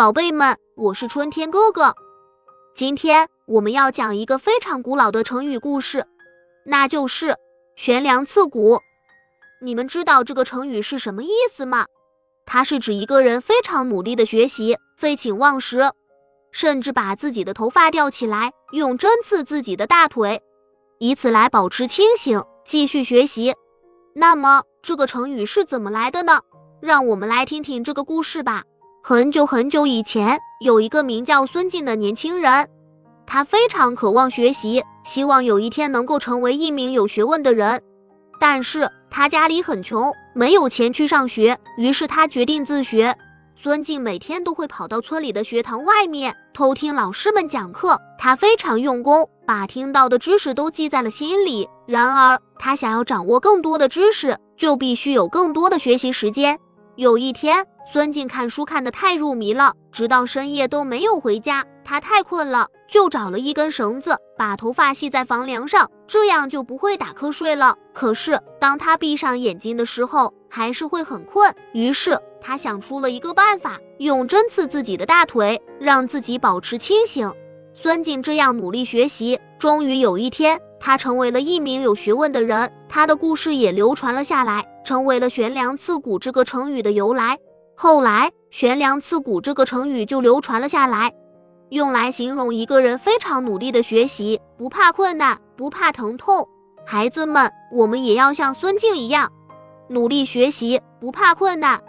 宝贝们，我是春天哥哥。今天我们要讲一个非常古老的成语故事，那就是“悬梁刺股”。你们知道这个成语是什么意思吗？它是指一个人非常努力的学习，废寝忘食，甚至把自己的头发吊起来，用针刺自己的大腿，以此来保持清醒，继续学习。那么这个成语是怎么来的呢？让我们来听听这个故事吧。很久很久以前，有一个名叫孙静的年轻人，他非常渴望学习，希望有一天能够成为一名有学问的人。但是他家里很穷，没有钱去上学，于是他决定自学。孙静每天都会跑到村里的学堂外面偷听老师们讲课，他非常用功，把听到的知识都记在了心里。然而，他想要掌握更多的知识，就必须有更多的学习时间。有一天，孙静看书看得太入迷了，直到深夜都没有回家。他太困了，就找了一根绳子，把头发系在房梁上，这样就不会打瞌睡了。可是，当他闭上眼睛的时候，还是会很困。于是，他想出了一个办法，用针刺自己的大腿，让自己保持清醒。孙静这样努力学习，终于有一天，他成为了一名有学问的人。他的故事也流传了下来。成为了“悬梁刺股”这个成语的由来。后来，“悬梁刺股”这个成语就流传了下来，用来形容一个人非常努力的学习，不怕困难，不怕疼痛。孩子们，我们也要像孙静一样，努力学习，不怕困难。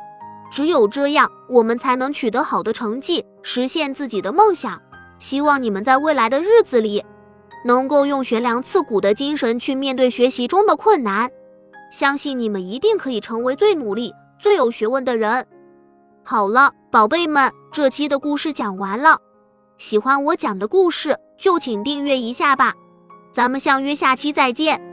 只有这样，我们才能取得好的成绩，实现自己的梦想。希望你们在未来的日子里，能够用悬梁刺股的精神去面对学习中的困难。相信你们一定可以成为最努力、最有学问的人。好了，宝贝们，这期的故事讲完了。喜欢我讲的故事，就请订阅一下吧。咱们相约下期再见。